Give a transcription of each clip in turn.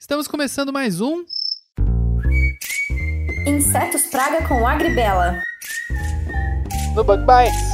Estamos começando mais um Insetos Praga com Agribela. no Bug Bites.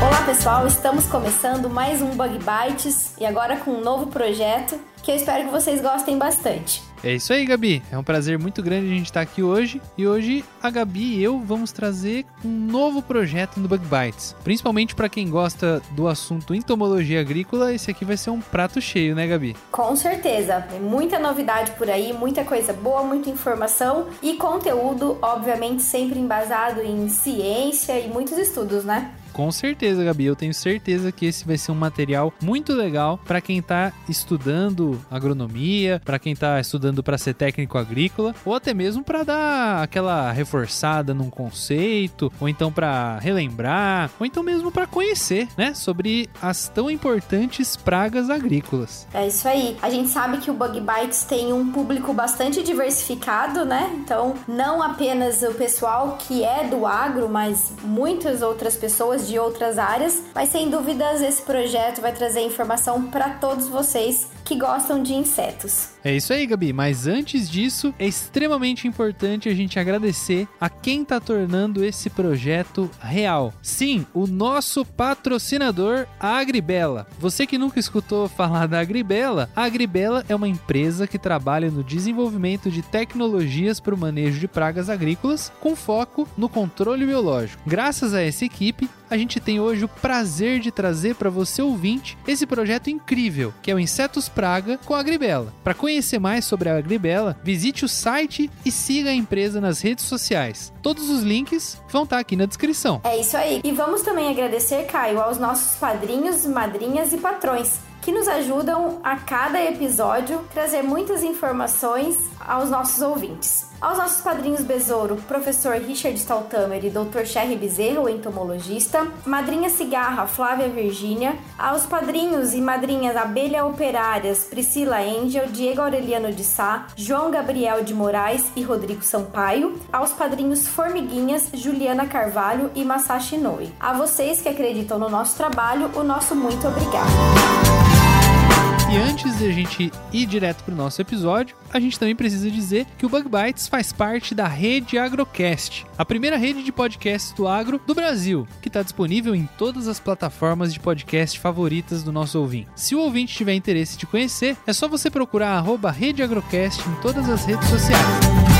Olá pessoal, estamos começando mais um Bug Bites e agora com um novo projeto que eu espero que vocês gostem bastante. É isso aí, Gabi. É um prazer muito grande a gente estar aqui hoje. E hoje a Gabi e eu vamos trazer um novo projeto no Bug Bites. Principalmente para quem gosta do assunto entomologia agrícola, esse aqui vai ser um prato cheio, né, Gabi? Com certeza, tem muita novidade por aí, muita coisa boa, muita informação e conteúdo, obviamente sempre embasado em ciência e muitos estudos, né? Com certeza, Gabi. Eu tenho certeza que esse vai ser um material muito legal para quem está estudando agronomia, para quem está estudando para ser técnico agrícola, ou até mesmo para dar aquela reforçada num conceito, ou então para relembrar, ou então mesmo para conhecer, né, sobre as tão importantes pragas agrícolas. É isso aí. A gente sabe que o Bug Bites tem um público bastante diversificado, né? Então, não apenas o pessoal que é do agro, mas muitas outras pessoas de outras áreas. Mas sem dúvidas, esse projeto vai trazer informação para todos vocês que gostam de insetos. É isso aí, Gabi. Mas antes disso, é extremamente importante a gente agradecer a quem está tornando esse projeto real. Sim, o nosso patrocinador, a Agribela. Você que nunca escutou falar da Agribela, a Agribela é uma empresa que trabalha no desenvolvimento de tecnologias para o manejo de pragas agrícolas com foco no controle biológico. Graças a essa equipe, a gente tem hoje o prazer de trazer para você ouvinte esse projeto incrível, que é o Insetos Praga com a Agribela. Para conhecer mais sobre a Agribela, visite o site e siga a empresa nas redes sociais. Todos os links vão estar aqui na descrição. É isso aí. E vamos também agradecer, Caio, aos nossos padrinhos, madrinhas e patrões que nos ajudam a cada episódio trazer muitas informações aos nossos ouvintes. Aos nossos padrinhos Besouro, professor Richard Staltamer e Dr. Sherry Bezerra, o entomologista, madrinha Cigarra, Flávia Virgínia, aos padrinhos e madrinhas Abelha Operárias, Priscila Angel, Diego Aureliano de Sá, João Gabriel de Moraes e Rodrigo Sampaio, aos padrinhos Formiguinhas, Juliana Carvalho e Masashi Noi. A vocês que acreditam no nosso trabalho, o nosso muito obrigado. E antes de a gente ir direto pro nosso episódio, a gente também precisa dizer que o Bug Bites faz parte da rede Agrocast, a primeira rede de podcasts do agro do Brasil, que está disponível em todas as plataformas de podcast favoritas do nosso ouvinte. Se o ouvinte tiver interesse de conhecer, é só você procurar arroba Rede Agrocast em todas as redes sociais.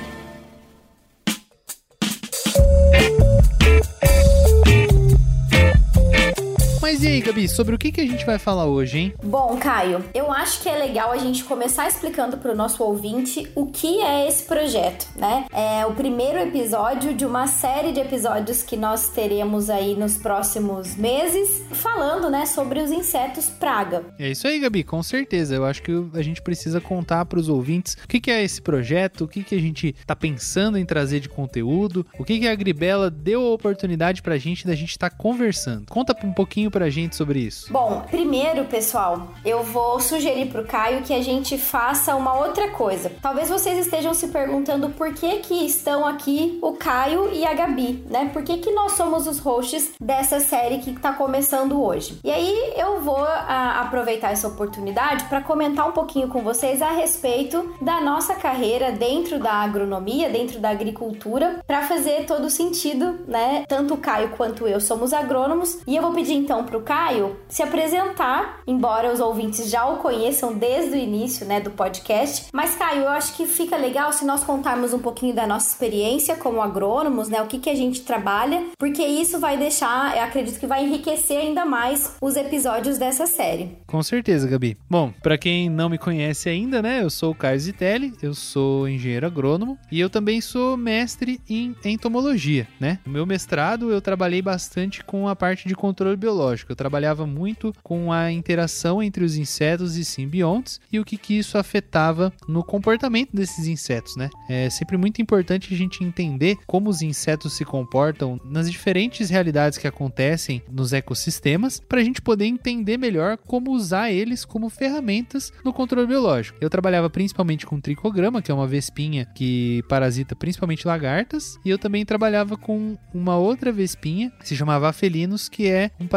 Mas e aí, Gabi, sobre o que, que a gente vai falar hoje, hein? Bom, Caio, eu acho que é legal a gente começar explicando para o nosso ouvinte o que é esse projeto, né? É o primeiro episódio de uma série de episódios que nós teremos aí nos próximos meses, falando, né, sobre os insetos praga. É isso aí, Gabi, com certeza. Eu acho que a gente precisa contar para os ouvintes o que, que é esse projeto, o que, que a gente tá pensando em trazer de conteúdo, o que, que a Agribela deu a oportunidade pra gente da gente estar conversando. Conta um pouquinho pra gente sobre isso. Bom, primeiro, pessoal, eu vou sugerir pro Caio que a gente faça uma outra coisa. Talvez vocês estejam se perguntando por que que estão aqui o Caio e a Gabi, né? Por que que nós somos os hosts dessa série que tá começando hoje? E aí eu vou a, aproveitar essa oportunidade para comentar um pouquinho com vocês a respeito da nossa carreira dentro da agronomia, dentro da agricultura, para fazer todo sentido, né? Tanto o Caio quanto eu somos agrônomos, e eu vou pedir então pro Caio se apresentar, embora os ouvintes já o conheçam desde o início, né, do podcast. Mas Caio, eu acho que fica legal se nós contarmos um pouquinho da nossa experiência como agrônomos, né, o que que a gente trabalha, porque isso vai deixar, eu acredito que vai enriquecer ainda mais os episódios dessa série. Com certeza, Gabi. Bom, para quem não me conhece ainda, né, eu sou o Caio Zitelli, eu sou engenheiro agrônomo e eu também sou mestre em entomologia, né? No meu mestrado eu trabalhei bastante com a parte de controle biológico. Eu trabalhava muito com a interação entre os insetos e simbiontes e o que, que isso afetava no comportamento desses insetos, né? É sempre muito importante a gente entender como os insetos se comportam nas diferentes realidades que acontecem nos ecossistemas para a gente poder entender melhor como usar eles como ferramentas no controle biológico. Eu trabalhava principalmente com tricograma, que é uma vespinha que parasita principalmente lagartas, e eu também trabalhava com uma outra vespinha, que se chamava Afelinos, que é um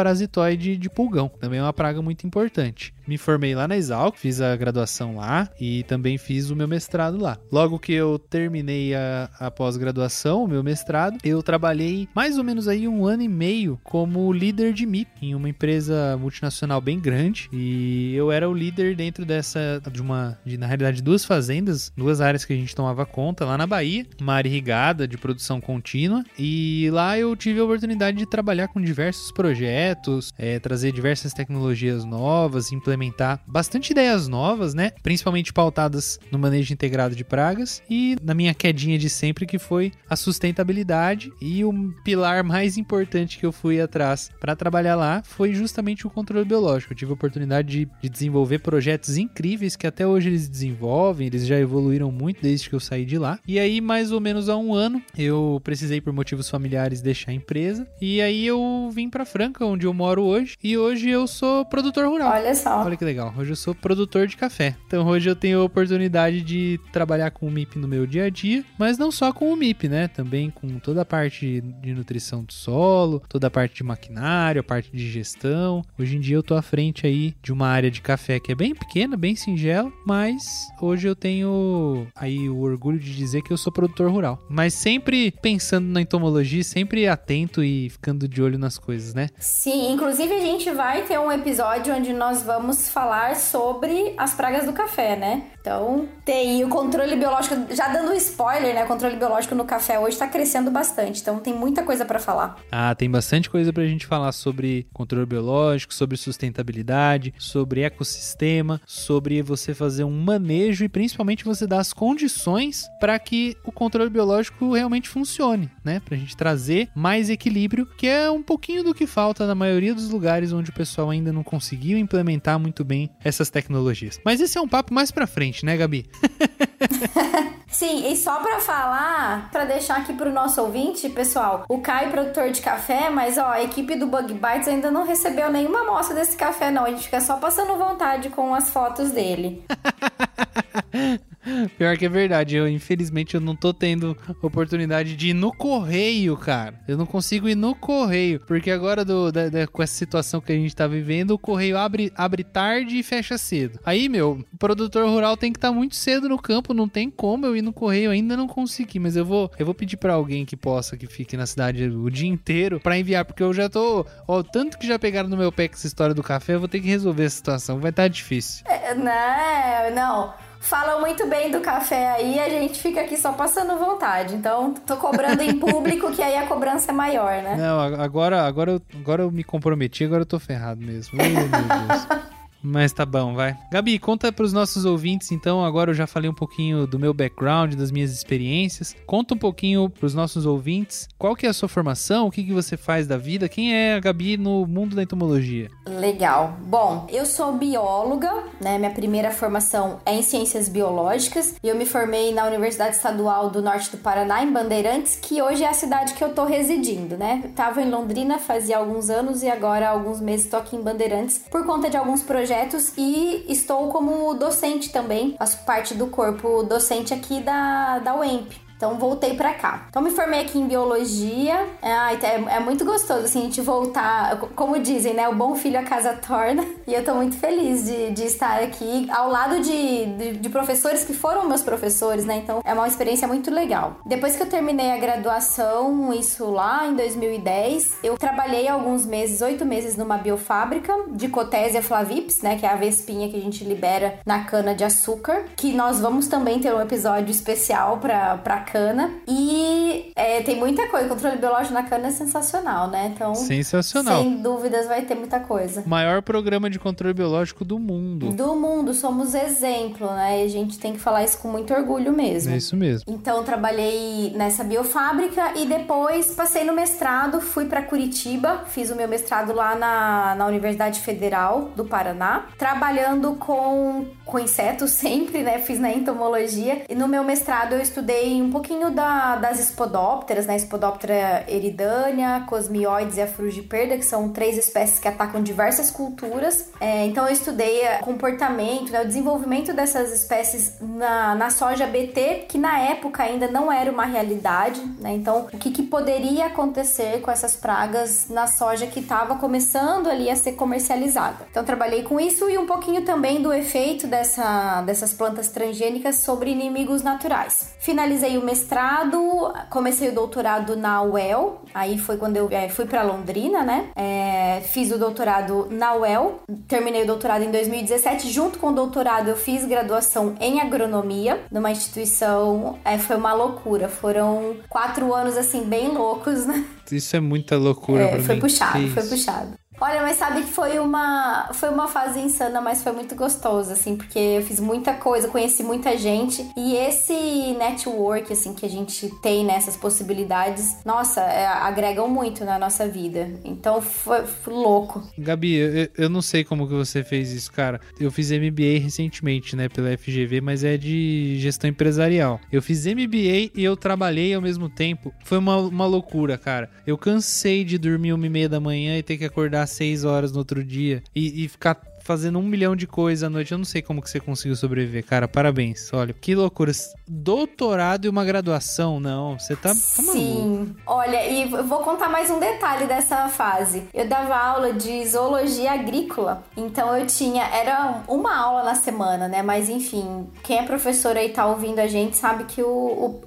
de pulgão. Também é uma praga muito importante. Me formei lá na Exalc, fiz a graduação lá e também fiz o meu mestrado lá. Logo que eu terminei a, a pós-graduação, o meu mestrado, eu trabalhei mais ou menos aí um ano e meio como líder de MIP em uma empresa multinacional bem grande e eu era o líder dentro dessa de uma de, na realidade duas fazendas, duas áreas que a gente tomava conta lá na Bahia, uma área irrigada de produção contínua e lá eu tive a oportunidade de trabalhar com diversos projetos, é, trazer diversas tecnologias novas, implementar bastante ideias novas, né? Principalmente pautadas no manejo integrado de pragas e na minha quedinha de sempre que foi a sustentabilidade e o pilar mais importante que eu fui atrás para trabalhar lá foi justamente o controle biológico. Eu tive a oportunidade de, de desenvolver projetos incríveis que até hoje eles desenvolvem, eles já evoluíram muito desde que eu saí de lá. E aí, mais ou menos há um ano, eu precisei por motivos familiares deixar a empresa e aí eu vim para Franca, onde eu moro hoje, e hoje eu sou produtor rural. Olha só. Olha que legal. Hoje eu sou produtor de café. Então hoje eu tenho a oportunidade de trabalhar com o MIP no meu dia a dia, mas não só com o MIP, né? Também com toda a parte de nutrição do solo, toda a parte de maquinário, a parte de gestão. Hoje em dia eu tô à frente aí de uma área de café que é bem pequena, bem singela, mas hoje eu tenho aí o orgulho de dizer que eu sou produtor rural. Mas sempre pensando na entomologia, sempre atento e ficando de olho nas coisas, né? Sim, inclusive a gente vai ter um episódio onde nós vamos falar sobre as pragas do café, né? Então, tem o controle biológico, já dando spoiler, né? O controle biológico no café hoje está crescendo bastante, então tem muita coisa para falar. Ah, tem bastante coisa pra gente falar sobre controle biológico, sobre sustentabilidade, sobre ecossistema, sobre você fazer um manejo e principalmente você dar as condições para que o controle biológico realmente funcione, né? Pra gente trazer mais equilíbrio, que é um pouquinho do que falta na maioria dos lugares onde o pessoal ainda não conseguiu implementar muito bem essas tecnologias. Mas esse é um papo mais pra frente, né, Gabi? Sim, e só para falar, para deixar aqui pro nosso ouvinte, pessoal, o Caio produtor de café, mas ó, a equipe do Bug Bites ainda não recebeu nenhuma amostra desse café não, a gente fica só passando vontade com as fotos dele. Pior que é verdade, eu infelizmente eu não tô tendo oportunidade de ir no correio, cara. Eu não consigo ir no correio, porque agora do, da, da, com essa situação que a gente tá vivendo, o correio abre, abre tarde e fecha cedo. Aí, meu, o produtor rural tem que estar tá muito cedo no campo, não tem como eu ir no correio, ainda não consegui, mas eu vou, eu vou pedir para alguém que possa que fique na cidade o dia inteiro para enviar, porque eu já tô, ó, tanto que já pegaram no meu pé com essa história do café, eu vou ter que resolver a situação, vai estar tá difícil. É, não, não falam muito bem do café aí, a gente fica aqui só passando vontade. Então, tô cobrando em público, que aí a cobrança é maior, né? Não, agora, agora, eu, agora eu me comprometi, agora eu tô ferrado mesmo. Ai, meu Deus. Mas tá bom, vai. Gabi, conta para os nossos ouvintes, então. Agora eu já falei um pouquinho do meu background, das minhas experiências. Conta um pouquinho para os nossos ouvintes qual que é a sua formação, o que, que você faz da vida, quem é a Gabi no mundo da entomologia. Legal. Bom, eu sou bióloga, né? Minha primeira formação é em ciências biológicas e eu me formei na Universidade Estadual do Norte do Paraná, em Bandeirantes, que hoje é a cidade que eu tô residindo, né? Eu tava em Londrina fazia alguns anos e agora há alguns meses tô aqui em Bandeirantes por conta de alguns projetos projetos e estou como docente também, faço parte do corpo docente aqui da, da UEMP. Então voltei para cá. Então me formei aqui em biologia. É, é, é, muito gostoso assim a gente voltar, como dizem, né? O bom filho a casa torna. E eu tô muito feliz de, de estar aqui ao lado de, de, de, professores que foram meus professores, né? Então é uma experiência muito legal. Depois que eu terminei a graduação, isso lá em 2010, eu trabalhei alguns meses, oito meses numa biofábrica de Cotésia flavips, né? Que é a vespinha que a gente libera na cana de açúcar. Que nós vamos também ter um episódio especial para cana. E é, tem muita coisa. O controle biológico na cana é sensacional, né? Então, sensacional. Sem dúvidas vai ter muita coisa. Maior programa de controle biológico do mundo. Do mundo, somos exemplo, né? E a gente tem que falar isso com muito orgulho mesmo. É isso mesmo. Então, trabalhei nessa biofábrica e depois passei no mestrado, fui para Curitiba, fiz o meu mestrado lá na, na Universidade Federal do Paraná, trabalhando com, com insetos sempre, né? Fiz na entomologia. E no meu mestrado eu estudei um pouquinho da, das espodópteras, né? Espodóptera eridânea, cosmioides e a frugiperda, que são três espécies que atacam diversas culturas. É, então eu estudei comportamento, né? o desenvolvimento dessas espécies na, na soja BT, que na época ainda não era uma realidade, né? Então o que, que poderia acontecer com essas pragas na soja que estava começando ali a ser comercializada. Então trabalhei com isso e um pouquinho também do efeito dessa, dessas plantas transgênicas sobre inimigos naturais. Finalizei o mestrado, comecei o doutorado na UEL, aí foi quando eu é, fui para Londrina, né? É, fiz o doutorado na UEL, terminei o doutorado em 2017. Junto com o doutorado, eu fiz graduação em agronomia numa instituição. É, foi uma loucura, foram quatro anos assim, bem loucos, né? Isso é muita loucura é, pra foi mim. Puxado, foi puxado. Olha, mas sabe que foi uma, foi uma fase insana, mas foi muito gostoso, assim, porque eu fiz muita coisa, conheci muita gente. E esse network, assim, que a gente tem nessas possibilidades, nossa, é, agregam muito na nossa vida. Então foi, foi louco. Gabi, eu, eu, não sei como que você fez isso, cara. Eu fiz MBA recentemente, né, pela FGV, mas é de gestão empresarial. Eu fiz MBA e eu trabalhei ao mesmo tempo. Foi uma, uma loucura, cara. Eu cansei de dormir uma e meia da manhã e ter que acordar acordar 6 horas no outro dia e, e ficar fazendo um milhão de coisas à noite. Eu não sei como que você conseguiu sobreviver, cara. Parabéns. Olha, que loucura. Doutorado e uma graduação, não. Você tá, tá Sim. Olha, e vou contar mais um detalhe dessa fase. Eu dava aula de zoologia agrícola. Então eu tinha. Era uma aula na semana, né? Mas enfim, quem é professor aí tá ouvindo a gente sabe que o,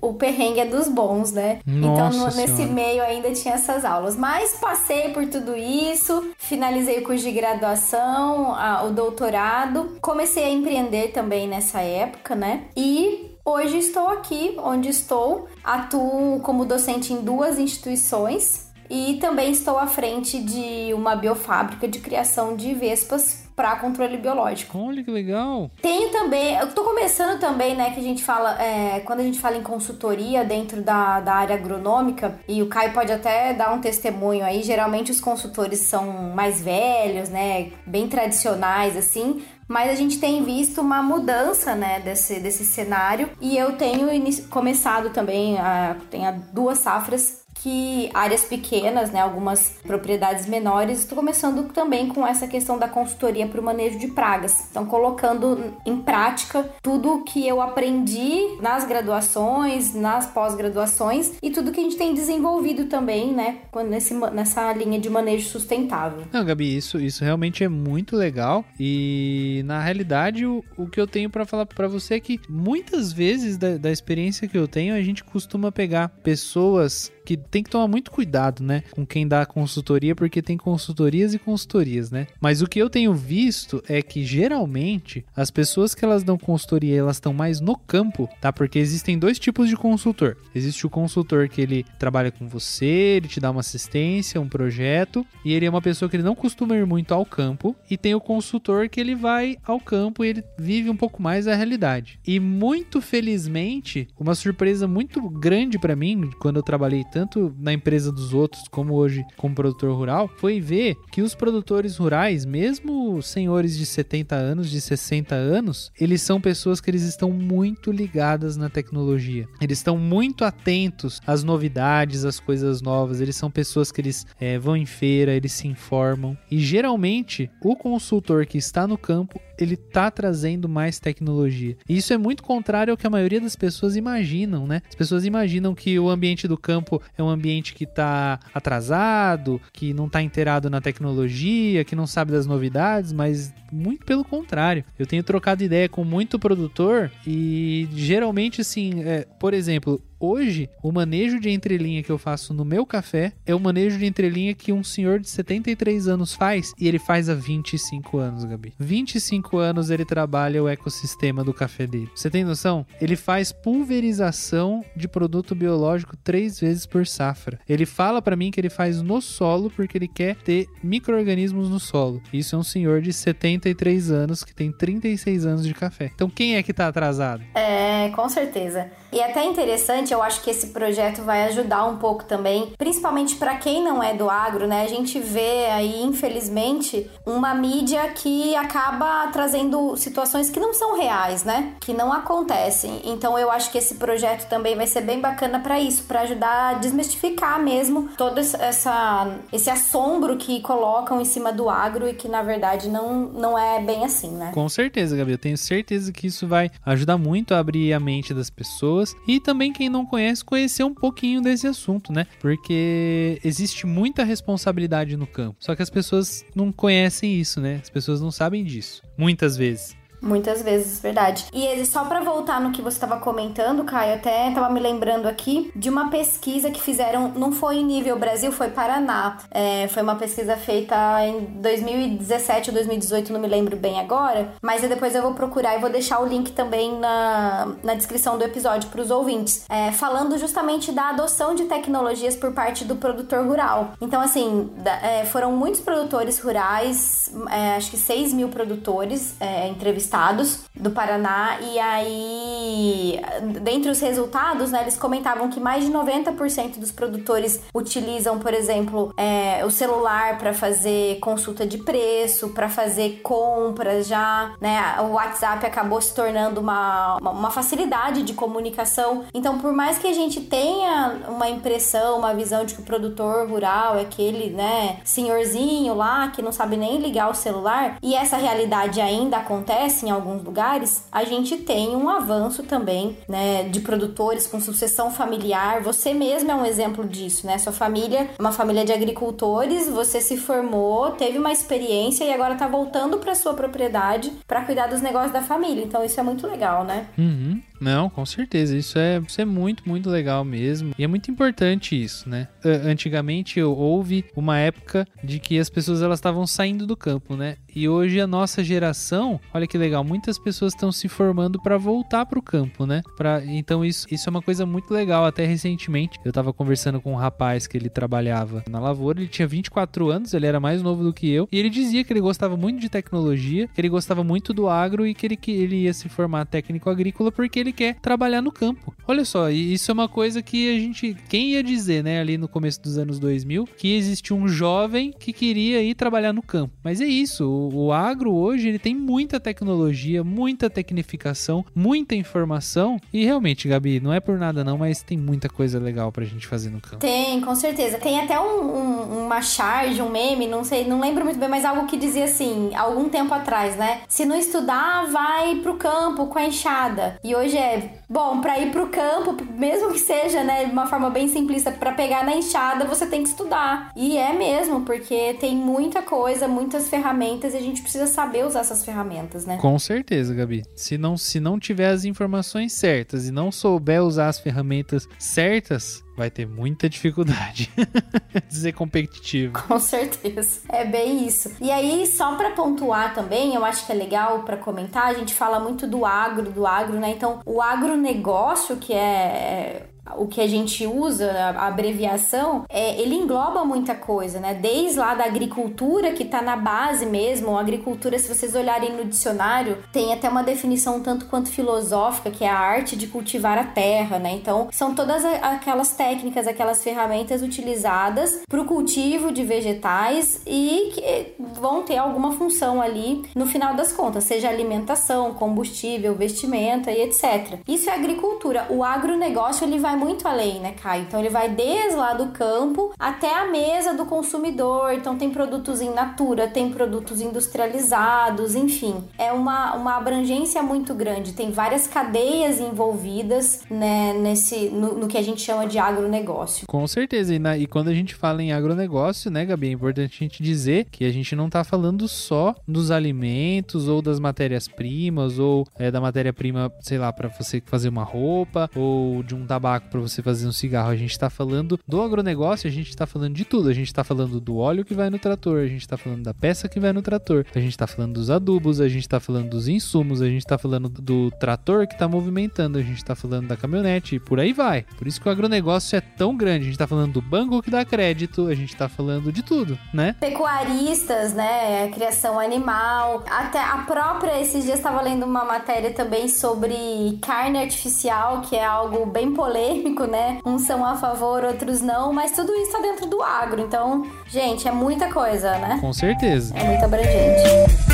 o, o perrengue é dos bons, né? Nossa então no, nesse meio ainda tinha essas aulas. Mas passei por tudo isso, finalizei o curso de graduação a, o doutorado. Comecei a empreender também nessa época, né? E hoje estou aqui onde estou. Atuo como docente em duas instituições e também estou à frente de uma biofábrica de criação de vespas para controle biológico. Olha que legal! Tenho também, eu tô começando também, né, que a gente fala, é, quando a gente fala em consultoria dentro da, da área agronômica, e o Caio pode até dar um testemunho aí, geralmente os consultores são mais velhos, né, bem tradicionais, assim, mas a gente tem visto uma mudança, né, desse, desse cenário, e eu tenho começado também, a, tenho duas safras que áreas pequenas, né, algumas propriedades menores, estou começando também com essa questão da consultoria para o manejo de pragas. Então, colocando em prática tudo que eu aprendi nas graduações, nas pós-graduações e tudo que a gente tem desenvolvido também, né, nesse, nessa linha de manejo sustentável. Não, Gabi, isso, isso realmente é muito legal e na realidade o, o que eu tenho para falar para você é que muitas vezes da, da experiência que eu tenho a gente costuma pegar pessoas que tem que tomar muito cuidado, né, com quem dá consultoria, porque tem consultorias e consultorias, né? Mas o que eu tenho visto é que geralmente as pessoas que elas dão consultoria, elas estão mais no campo, tá? Porque existem dois tipos de consultor. Existe o consultor que ele trabalha com você, ele te dá uma assistência, um projeto, e ele é uma pessoa que ele não costuma ir muito ao campo, e tem o consultor que ele vai ao campo e ele vive um pouco mais a realidade. E muito felizmente, uma surpresa muito grande para mim quando eu trabalhei tanto tanto na empresa dos outros como hoje como produtor rural, foi ver que os produtores rurais, mesmo senhores de 70 anos, de 60 anos, eles são pessoas que eles estão muito ligadas na tecnologia. Eles estão muito atentos às novidades, às coisas novas. Eles são pessoas que eles é, vão em feira, eles se informam. E geralmente o consultor que está no campo ele tá trazendo mais tecnologia. E isso é muito contrário ao que a maioria das pessoas imaginam, né? As pessoas imaginam que o ambiente do campo é um ambiente que tá atrasado, que não tá inteirado na tecnologia, que não sabe das novidades, mas muito pelo contrário. Eu tenho trocado ideia com muito produtor e geralmente assim, é, por exemplo, Hoje, o manejo de entrelinha que eu faço no meu café é o manejo de entrelinha que um senhor de 73 anos faz e ele faz há 25 anos, Gabi. 25 anos ele trabalha o ecossistema do café dele. Você tem noção? Ele faz pulverização de produto biológico três vezes por safra. Ele fala para mim que ele faz no solo porque ele quer ter micro-organismos no solo. Isso é um senhor de 73 anos que tem 36 anos de café. Então quem é que tá atrasado? É, com certeza. E é até interessante, eu acho que esse projeto vai ajudar um pouco também, principalmente para quem não é do agro, né? A gente vê aí, infelizmente, uma mídia que acaba trazendo situações que não são reais, né? Que não acontecem. Então eu acho que esse projeto também vai ser bem bacana para isso, para ajudar a desmistificar mesmo todo essa esse assombro que colocam em cima do agro e que na verdade não não é bem assim, né? Com certeza, Gabi, eu tenho certeza que isso vai ajudar muito a abrir a mente das pessoas e também quem não conhece conhecer um pouquinho desse assunto, né? Porque existe muita responsabilidade no campo. Só que as pessoas não conhecem isso, né? As pessoas não sabem disso. Muitas vezes. Muitas vezes, verdade. E só para voltar no que você estava comentando, Caio, até estava me lembrando aqui de uma pesquisa que fizeram, não foi em nível Brasil, foi Paraná. É, foi uma pesquisa feita em 2017 ou 2018, não me lembro bem agora, mas depois eu vou procurar e vou deixar o link também na, na descrição do episódio para os ouvintes, é, falando justamente da adoção de tecnologias por parte do produtor rural. Então, assim, da, é, foram muitos produtores rurais, é, acho que 6 mil produtores é, entrevistados estados do Paraná. E aí, dentre os resultados, né, eles comentavam que mais de 90% dos produtores utilizam, por exemplo, é, o celular para fazer consulta de preço, para fazer compras já, né? O WhatsApp acabou se tornando uma, uma facilidade de comunicação. Então, por mais que a gente tenha uma impressão, uma visão de que o produtor rural é aquele, né, senhorzinho lá que não sabe nem ligar o celular, e essa realidade ainda acontece, acontece em alguns lugares, a gente tem um avanço também, né, de produtores com sucessão familiar. Você mesmo é um exemplo disso, né? Sua família, uma família de agricultores, você se formou, teve uma experiência e agora tá voltando para sua propriedade para cuidar dos negócios da família. Então isso é muito legal, né? Uhum. Não, com certeza. Isso é, isso é muito, muito legal mesmo. E é muito importante isso, né? Antigamente houve uma época de que as pessoas elas estavam saindo do campo, né? E hoje a nossa geração, olha que legal, muitas pessoas estão se formando para voltar para o campo, né? Pra, então isso, isso é uma coisa muito legal. Até recentemente eu estava conversando com um rapaz que ele trabalhava na lavoura, ele tinha 24 anos, ele era mais novo do que eu, e ele dizia que ele gostava muito de tecnologia, que ele gostava muito do agro e que ele, que ele ia se formar técnico agrícola porque ele ele quer trabalhar no campo. Olha só, isso é uma coisa que a gente. Quem ia dizer, né, ali no começo dos anos 2000, que existia um jovem que queria ir trabalhar no campo. Mas é isso, o, o agro hoje ele tem muita tecnologia, muita tecnificação, muita informação. E realmente, Gabi, não é por nada não, mas tem muita coisa legal pra gente fazer no campo. Tem, com certeza. Tem até um, um, uma charge, um meme, não sei, não lembro muito bem, mas algo que dizia assim, algum tempo atrás, né? Se não estudar, vai pro campo com a enxada. E hoje é, bom, para ir pro campo, mesmo que seja, né, de uma forma bem simplista, para pegar na enxada, você tem que estudar. E é mesmo, porque tem muita coisa, muitas ferramentas e a gente precisa saber usar essas ferramentas, né? Com certeza, Gabi. Se não, se não tiver as informações certas e não souber usar as ferramentas certas, vai ter muita dificuldade de ser competitivo. Com certeza. É bem isso. E aí, só para pontuar também, eu acho que é legal para comentar, a gente fala muito do agro, do agro, né? Então, o agronegócio, que é o que a gente usa, a abreviação, é, ele engloba muita coisa, né? Desde lá da agricultura, que está na base mesmo, a agricultura, se vocês olharem no dicionário, tem até uma definição um tanto quanto filosófica, que é a arte de cultivar a terra, né? Então, são todas aquelas técnicas, aquelas ferramentas utilizadas para o cultivo de vegetais e que vão ter alguma função ali no final das contas, seja alimentação, combustível, vestimenta e etc. Isso é agricultura. O agronegócio ele vai muito além, né, Caio? Então ele vai desde lá do campo até a mesa do consumidor. Então tem produtos in natura, tem produtos industrializados, enfim. É uma, uma abrangência muito grande. Tem várias cadeias envolvidas né, nesse, no, no que a gente chama de agronegócio. Com certeza. E, na, e quando a gente fala em agronegócio, né, Gabi, é importante a gente dizer que a gente não está falando só dos alimentos ou das matérias-primas ou é, da matéria-prima, sei lá, para você fazer uma roupa ou de um tabaco para você fazer um cigarro. A gente está falando do agronegócio, a gente está falando de tudo. A gente está falando do óleo que vai no trator, a gente está falando da peça que vai no trator, a gente está falando dos adubos, a gente está falando dos insumos, a gente está falando do trator que está movimentando, a gente está falando da caminhonete e por aí vai. Por isso que o agronegócio é tão grande. A gente está falando do banco que dá crédito, a gente está falando de tudo, né? Pecuaristas, né? Criação animal, até a própria. Esses dias estava lendo uma matéria também sobre carne artificial, que é algo bem polêmico, né? Uns são a favor, outros não, mas tudo isso está dentro do agro. Então, gente, é muita coisa, né? Com certeza. É muito abrangente.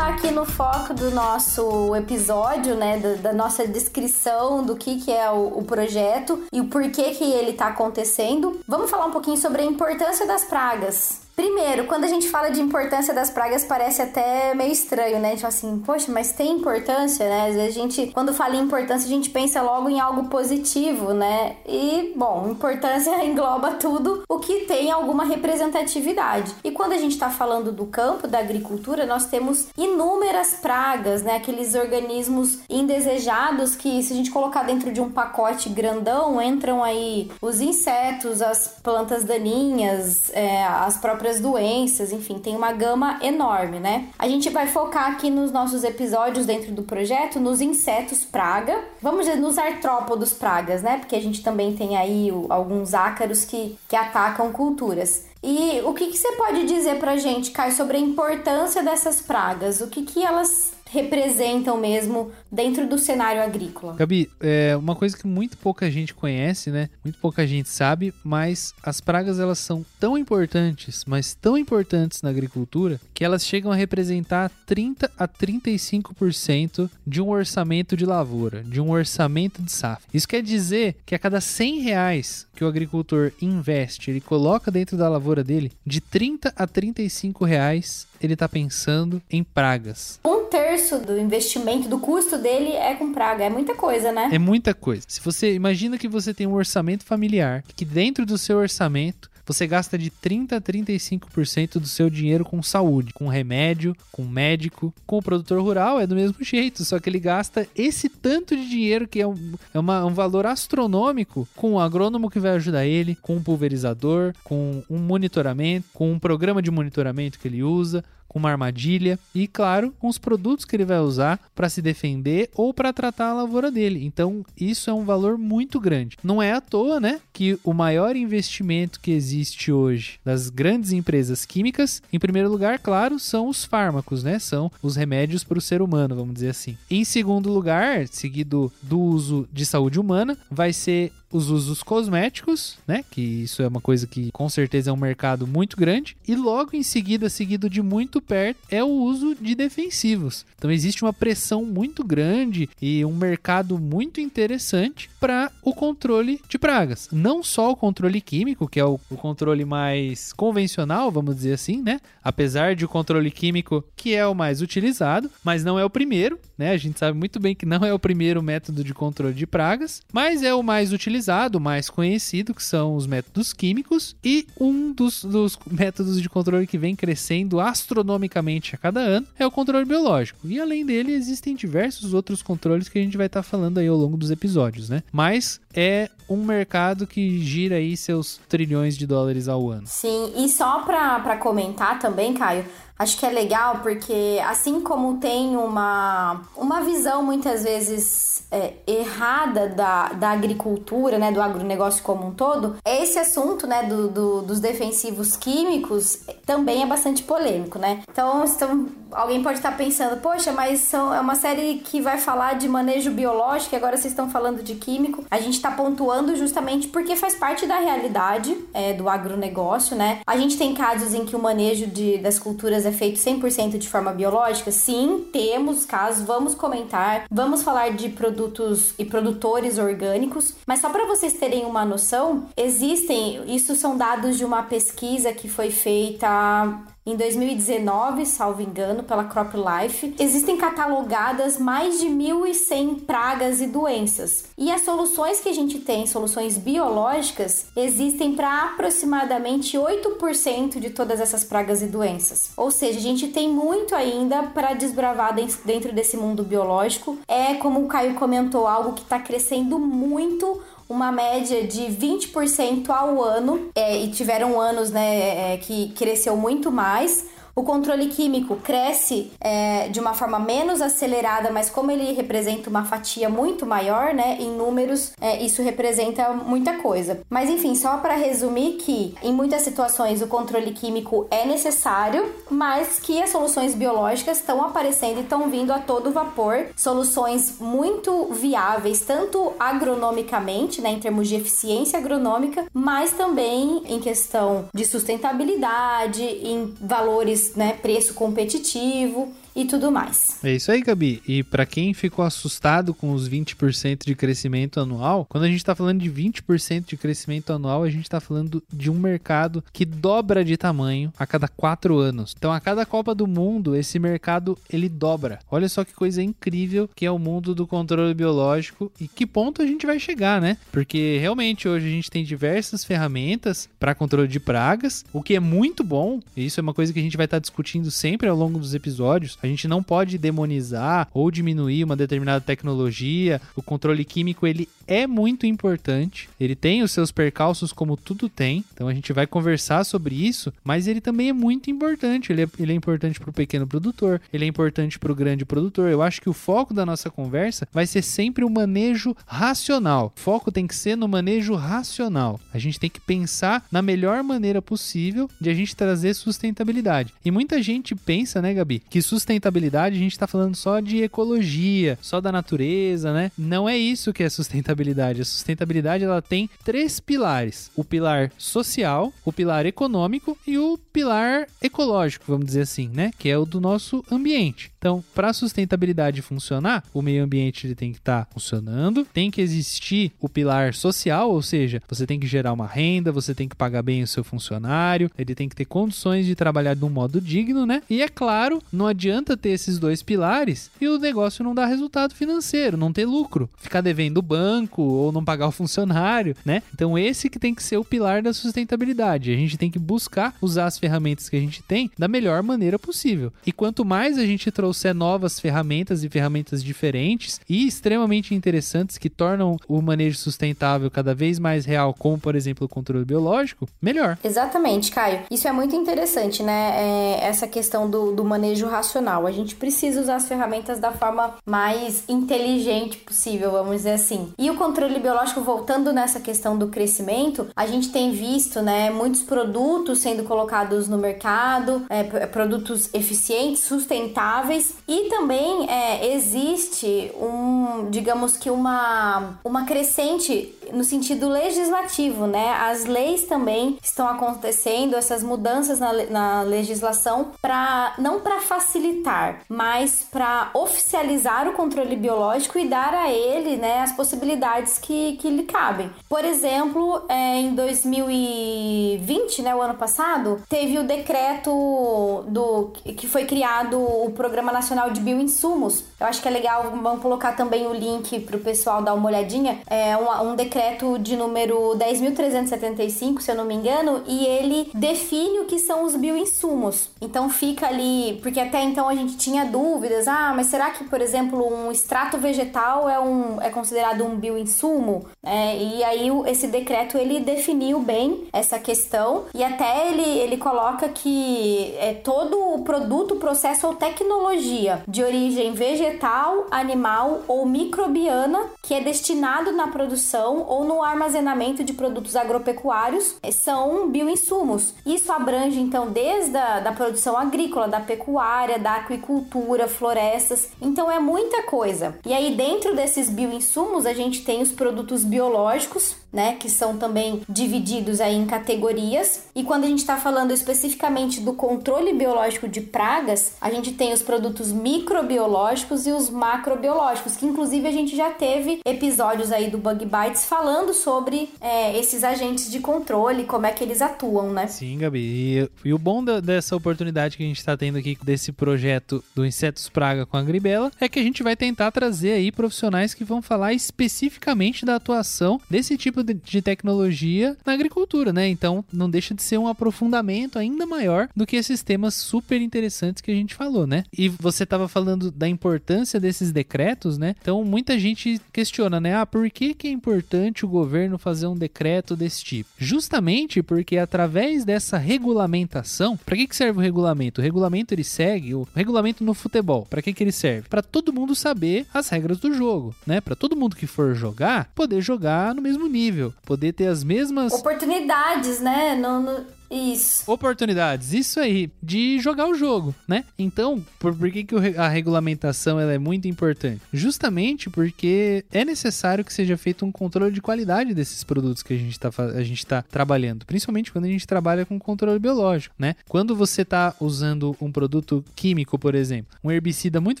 aqui no foco do nosso episódio, né, da, da nossa descrição do que, que é o, o, projeto e o porquê que ele está acontecendo, vamos falar um pouquinho sobre a importância das pragas. Primeiro, quando a gente fala de importância das pragas, parece até meio estranho, né? Tipo assim, poxa, mas tem importância, né? Às vezes a gente, quando fala em importância, a gente pensa logo em algo positivo, né? E, bom, importância engloba tudo o que tem alguma representatividade. E quando a gente está falando do campo, da agricultura, nós temos inúmeras pragas, né? Aqueles organismos indesejados que, se a gente colocar dentro de um pacote grandão, entram aí os insetos, as plantas daninhas, é, as próprias próprias doenças, enfim, tem uma gama enorme, né? A gente vai focar aqui nos nossos episódios dentro do projeto nos insetos praga, vamos dizer, nos artrópodos pragas, né? Porque a gente também tem aí alguns ácaros que, que atacam culturas. E o que, que você pode dizer pra gente, Kai, sobre a importância dessas pragas? O que, que elas representam mesmo dentro do cenário agrícola. Gabi, é uma coisa que muito pouca gente conhece, né? Muito pouca gente sabe, mas as pragas elas são tão importantes, mas tão importantes na agricultura, que elas chegam a representar 30 a 35% de um orçamento de lavoura, de um orçamento de safra. Isso quer dizer que a cada 100 reais que o agricultor investe, ele coloca dentro da lavoura dele, de 30 a 35 reais ele está pensando em pragas. Um terço do investimento, do custo dele é com praga. É muita coisa, né? É muita coisa. Se você imagina que você tem um orçamento familiar, que dentro do seu orçamento você gasta de 30 a 35% do seu dinheiro com saúde, com remédio, com médico. Com o produtor rural é do mesmo jeito, só que ele gasta esse tanto de dinheiro que é um, é uma, um valor astronômico com o agrônomo que vai ajudar ele, com um pulverizador, com um monitoramento, com um programa de monitoramento que ele usa, com uma armadilha e, claro, com os produtos que ele vai usar para se defender ou para tratar a lavoura dele. Então, isso é um valor muito grande. Não é à toa, né, que o maior investimento que existe hoje das grandes empresas químicas, em primeiro lugar, claro, são os fármacos, né? São os remédios para o ser humano, vamos dizer assim. Em segundo lugar, seguido do uso de saúde humana, vai ser os usos cosméticos, né? Que isso é uma coisa que com certeza é um mercado muito grande. E logo em seguida, seguido de muito perto, é o uso de defensivos. Então existe uma pressão muito grande e um mercado muito interessante para o controle de pragas. Não só o controle químico, que é o, o controle mais convencional, vamos dizer assim, né? Apesar de o controle químico que é o mais utilizado, mas não é o primeiro, né? A gente sabe muito bem que não é o primeiro método de controle de pragas, mas é o mais utilizado utilizado, mais conhecido, que são os métodos químicos, e um dos, dos métodos de controle que vem crescendo astronomicamente a cada ano é o controle biológico. E além dele, existem diversos outros controles que a gente vai estar tá falando aí ao longo dos episódios, né? Mas é um mercado que gira aí seus trilhões de dólares ao ano. Sim, e só para comentar também, Caio, Acho que é legal porque, assim como tem uma, uma visão muitas vezes é, errada da, da agricultura, né, do agronegócio como um todo, esse assunto, né, do, do, dos defensivos químicos também é bastante polêmico, né? Então, então alguém pode estar pensando, poxa, mas são, é uma série que vai falar de manejo biológico e agora vocês estão falando de químico. A gente está pontuando justamente porque faz parte da realidade é, do agronegócio, né? A gente tem casos em que o manejo de, das culturas é feito 100% de forma biológica? Sim, temos casos, vamos comentar, vamos falar de produtos e produtores orgânicos, mas só para vocês terem uma noção, existem, isso são dados de uma pesquisa que foi feita em 2019, salvo engano, pela CropLife, existem catalogadas mais de 1.100 pragas e doenças. E as soluções que a gente tem, soluções biológicas, existem para aproximadamente 8% de todas essas pragas e doenças. Ou seja, a gente tem muito ainda para desbravar dentro desse mundo biológico. É, como o Caio comentou, algo que está crescendo muito uma média de 20% ao ano, é, e tiveram anos né, é, que cresceu muito mais. O controle químico cresce é, de uma forma menos acelerada, mas como ele representa uma fatia muito maior, né, em números, é, isso representa muita coisa. Mas enfim, só para resumir que em muitas situações o controle químico é necessário, mas que as soluções biológicas estão aparecendo e estão vindo a todo vapor, soluções muito viáveis, tanto agronomicamente, né, em termos de eficiência agronômica, mas também em questão de sustentabilidade, em valores né, preço competitivo e tudo mais. É isso aí, Gabi. E para quem ficou assustado com os 20% de crescimento anual, quando a gente está falando de 20% de crescimento anual, a gente está falando de um mercado que dobra de tamanho a cada quatro anos. Então, a cada Copa do Mundo, esse mercado ele dobra. Olha só que coisa incrível que é o mundo do controle biológico e que ponto a gente vai chegar, né? Porque realmente hoje a gente tem diversas ferramentas para controle de pragas, o que é muito bom. E isso é uma coisa que a gente vai estar tá discutindo sempre ao longo dos episódios. A gente não pode demonizar ou diminuir uma determinada tecnologia. O controle químico ele é muito importante. Ele tem os seus percalços como tudo tem. Então a gente vai conversar sobre isso, mas ele também é muito importante. Ele é, ele é importante para o pequeno produtor, ele é importante para o grande produtor. Eu acho que o foco da nossa conversa vai ser sempre o manejo racional. O foco tem que ser no manejo racional. A gente tem que pensar na melhor maneira possível de a gente trazer sustentabilidade. E muita gente pensa, né, Gabi, que sustentabilidade sustentabilidade, a gente está falando só de ecologia, só da natureza, né? Não é isso que é sustentabilidade. A sustentabilidade ela tem três pilares: o pilar social, o pilar econômico e o pilar ecológico, vamos dizer assim, né? Que é o do nosso ambiente. Então, para a sustentabilidade funcionar, o meio ambiente ele tem que estar tá funcionando, tem que existir o pilar social, ou seja, você tem que gerar uma renda, você tem que pagar bem o seu funcionário, ele tem que ter condições de trabalhar de um modo digno, né? E é claro, não adianta ter esses dois pilares e o negócio não dar resultado financeiro, não ter lucro, ficar devendo o banco ou não pagar o funcionário, né? Então, esse que tem que ser o pilar da sustentabilidade. A gente tem que buscar usar as ferramentas que a gente tem da melhor maneira possível. E quanto mais a gente trouxer novas ferramentas e ferramentas diferentes e extremamente interessantes que tornam o manejo sustentável cada vez mais real, como por exemplo o controle biológico, melhor. Exatamente, Caio. Isso é muito interessante, né? É essa questão do, do manejo racional. A gente precisa usar as ferramentas da forma mais inteligente possível, vamos dizer assim. E o controle biológico, voltando nessa questão do crescimento, a gente tem visto, né, muitos produtos sendo colocados no mercado, é, produtos eficientes, sustentáveis e também é, existe um, digamos que uma, uma crescente no sentido legislativo, né? As leis também estão acontecendo, essas mudanças na, na legislação, para não para facilitar, mas para oficializar o controle biológico e dar a ele né, as possibilidades que, que lhe cabem. Por exemplo, é, em 2020, né, o ano passado, teve o decreto do que foi criado o Programa Nacional de Bioinsumos. Eu acho que é legal, vamos colocar também o link para o pessoal dar uma olhadinha. É um, um decreto decreto de número 10.375, se eu não me engano, e ele define o que são os bioinsumos. Então fica ali, porque até então a gente tinha dúvidas, ah, mas será que, por exemplo, um extrato vegetal é, um, é considerado um bioinsumo? É, e aí esse decreto ele definiu bem essa questão e até ele, ele coloca que é todo o produto, processo ou tecnologia de origem vegetal, animal ou microbiana que é destinado na produção ou no armazenamento de produtos agropecuários são bioinsumos. Isso abrange então desde a da produção agrícola, da pecuária, da aquicultura, florestas. Então é muita coisa. E aí dentro desses bioinsumos a gente tem os produtos biológicos, né, que são também divididos aí em categorias. E quando a gente está falando especificamente do controle biológico de pragas, a gente tem os produtos microbiológicos e os macrobiológicos, que inclusive a gente já teve episódios aí do Bug Bites falando sobre é, esses agentes de controle, como é que eles atuam, né? Sim, Gabi. E, e o bom da, dessa oportunidade que a gente está tendo aqui desse projeto do Insetos Praga com a Gribela é que a gente vai tentar trazer aí profissionais que vão falar especificamente da atuação desse tipo de, de tecnologia na agricultura, né? Então não deixa de ser um aprofundamento ainda maior do que esses temas super interessantes que a gente falou, né? E você estava falando da importância desses decretos, né? Então muita gente questiona, né? Ah, por que, que é importante o governo fazer um decreto desse tipo? Justamente porque através dessa regulamentação, para que, que serve o regulamento? O regulamento ele segue o regulamento no futebol. Para que, que ele serve? Para todo mundo saber as regras do jogo, né? Para todo mundo que for jogar poder jogar no mesmo nível, poder ter as mesmas oportunidades, né? No, no isso. Oportunidades, isso aí, de jogar o jogo, né? Então, por, por que, que a regulamentação ela é muito importante? Justamente porque é necessário que seja feito um controle de qualidade desses produtos que a gente está a gente tá trabalhando, principalmente quando a gente trabalha com controle biológico, né? Quando você está usando um produto químico, por exemplo, um herbicida muito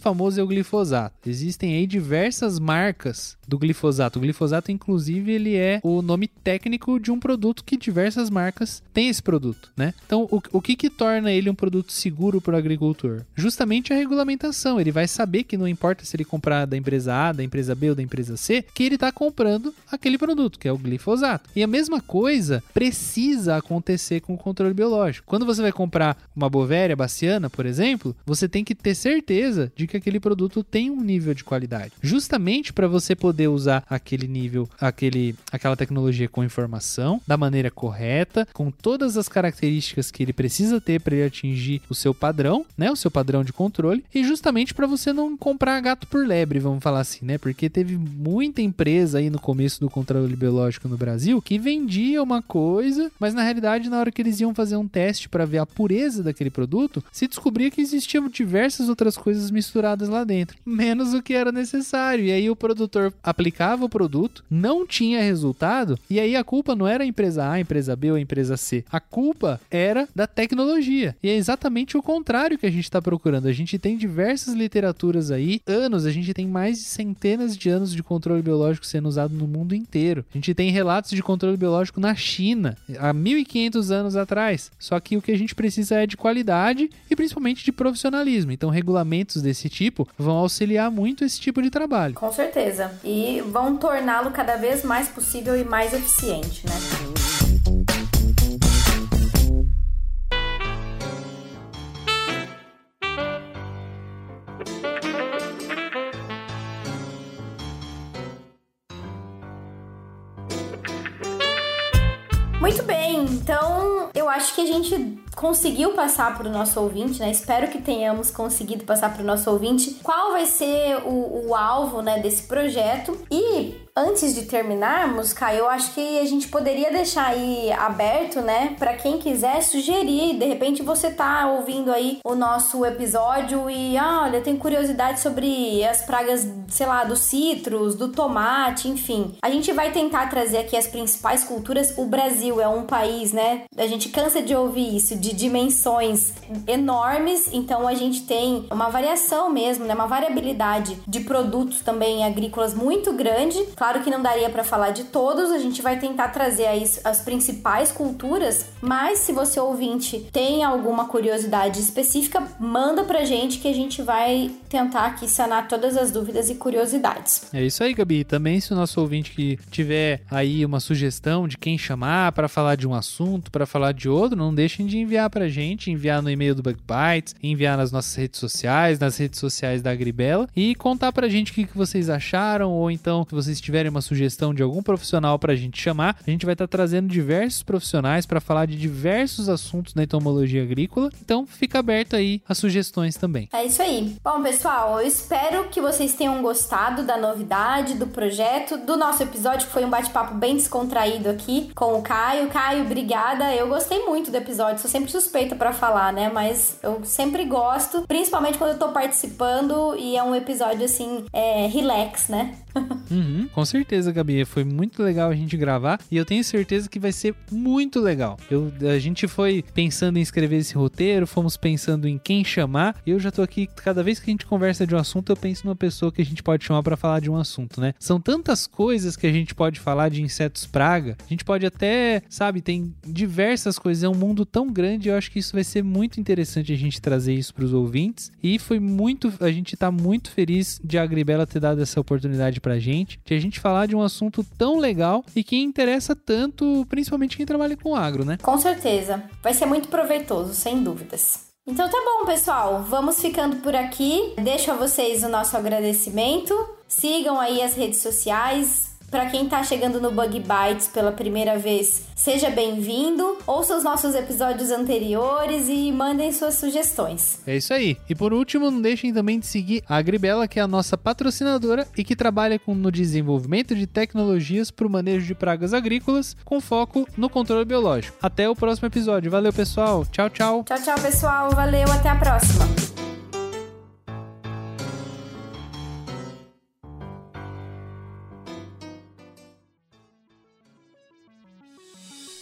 famoso é o glifosato. Existem aí diversas marcas do glifosato. O glifosato, inclusive, ele é o nome técnico de um produto que diversas marcas têm esse produto produto, né? Então, o, o que que torna ele um produto seguro para o agricultor? Justamente a regulamentação. Ele vai saber que não importa se ele comprar da empresa A, da empresa B ou da empresa C, que ele está comprando aquele produto, que é o glifosato. E a mesma coisa precisa acontecer com o controle biológico. Quando você vai comprar uma bovéria baciana, por exemplo, você tem que ter certeza de que aquele produto tem um nível de qualidade. Justamente para você poder usar aquele nível, aquele, aquela tecnologia com informação da maneira correta, com todas as características que ele precisa ter para ele atingir o seu padrão, né? O seu padrão de controle, e justamente para você não comprar gato por lebre, vamos falar assim, né? Porque teve muita empresa aí no começo do controle biológico no Brasil que vendia uma coisa, mas na realidade, na hora que eles iam fazer um teste para ver a pureza daquele produto, se descobria que existiam diversas outras coisas misturadas lá dentro, menos o que era necessário. E aí o produtor aplicava o produto, não tinha resultado, e aí a culpa não era a empresa A, a empresa B ou a empresa C. A culpa era da tecnologia. E é exatamente o contrário que a gente está procurando. A gente tem diversas literaturas aí, anos, a gente tem mais de centenas de anos de controle biológico sendo usado no mundo inteiro. A gente tem relatos de controle biológico na China, há 1500 anos atrás. Só que o que a gente precisa é de qualidade e principalmente de profissionalismo. Então, regulamentos desse tipo vão auxiliar muito esse tipo de trabalho. Com certeza. E vão torná-lo cada vez mais possível e mais eficiente, né? Acho que a gente conseguiu passar para o nosso ouvinte, né? Espero que tenhamos conseguido passar para o nosso ouvinte qual vai ser o, o alvo né, desse projeto. E antes de terminarmos, Caio, eu acho que a gente poderia deixar aí aberto, né, para quem quiser sugerir. De repente você tá ouvindo aí o nosso episódio e, ah, olha, tem curiosidade sobre as pragas, sei lá, dos citros, do tomate, enfim. A gente vai tentar trazer aqui as principais culturas. O Brasil é um país, né? A gente cansa de ouvir isso, de dimensões enormes, então a gente tem uma variação mesmo, né? Uma variabilidade de produtos também agrícolas muito grande. Claro Claro que não daria para falar de todos, a gente vai tentar trazer aí as principais culturas, mas se você ouvinte tem alguma curiosidade específica, manda pra gente que a gente vai tentar aqui sanar todas as dúvidas e curiosidades. É isso aí, Gabi. Também se o nosso ouvinte que tiver aí uma sugestão de quem chamar para falar de um assunto, para falar de outro, não deixem de enviar pra gente, enviar no e-mail do Bug Bites, enviar nas nossas redes sociais, nas redes sociais da Agribela e contar pra gente o que vocês acharam ou então se vocês tiverem uma sugestão de algum profissional pra gente chamar, a gente vai estar tá trazendo diversos profissionais para falar de diversos assuntos da entomologia agrícola. Então, fica aberto aí as sugestões também. É isso aí. Bom, pessoal, eu espero que vocês tenham gostado da novidade, do projeto, do nosso episódio, que foi um bate-papo bem descontraído aqui com o Caio. Caio, obrigada. Eu gostei muito do episódio, sou sempre suspeita para falar, né? Mas eu sempre gosto, principalmente quando eu tô participando e é um episódio assim, é, relax, né? uhum, com certeza, Gabi. Foi muito legal a gente gravar e eu tenho certeza que vai ser muito legal. Eu, a gente foi pensando em escrever esse roteiro, fomos pensando em quem chamar. Eu já tô aqui, cada vez que a gente conversa de um assunto, eu penso numa pessoa que a gente pode chamar para falar de um assunto, né? São tantas coisas que a gente pode falar de insetos praga. A gente pode até, sabe, tem diversas coisas. É um mundo tão grande. Eu acho que isso vai ser muito interessante a gente trazer isso para os ouvintes. E foi muito, a gente tá muito feliz de a Agribela ter dado essa oportunidade pra gente, de a gente falar de um assunto tão legal e que interessa tanto, principalmente quem trabalha com agro, né? Com certeza. Vai ser muito proveitoso, sem dúvidas. Então tá bom, pessoal. Vamos ficando por aqui. Deixo a vocês o nosso agradecimento. Sigam aí as redes sociais, para quem está chegando no Bug Bites pela primeira vez, seja bem-vindo. Ouça os nossos episódios anteriores e mandem suas sugestões. É isso aí. E por último, não deixem também de seguir a Agribela, que é a nossa patrocinadora e que trabalha com, no desenvolvimento de tecnologias para o manejo de pragas agrícolas, com foco no controle biológico. Até o próximo episódio. Valeu, pessoal. Tchau, tchau. Tchau, tchau, pessoal. Valeu. Até a próxima.